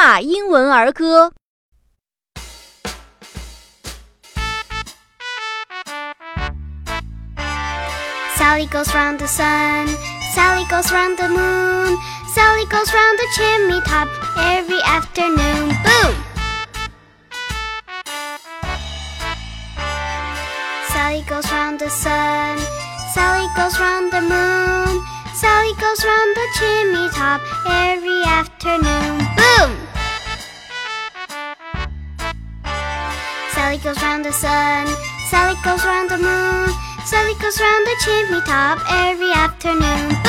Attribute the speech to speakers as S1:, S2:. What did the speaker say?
S1: 纳英文儿歌》。
S2: Sally goes round the sun, Sally goes round the moon, Sally goes round the chimney top every afternoon. Boom! Sally goes round the sun, Sally goes round the moon, Sally goes round the chimney top every afternoon. Sally goes round the sun, Sally goes round the moon, Sally goes round the chimney top every afternoon.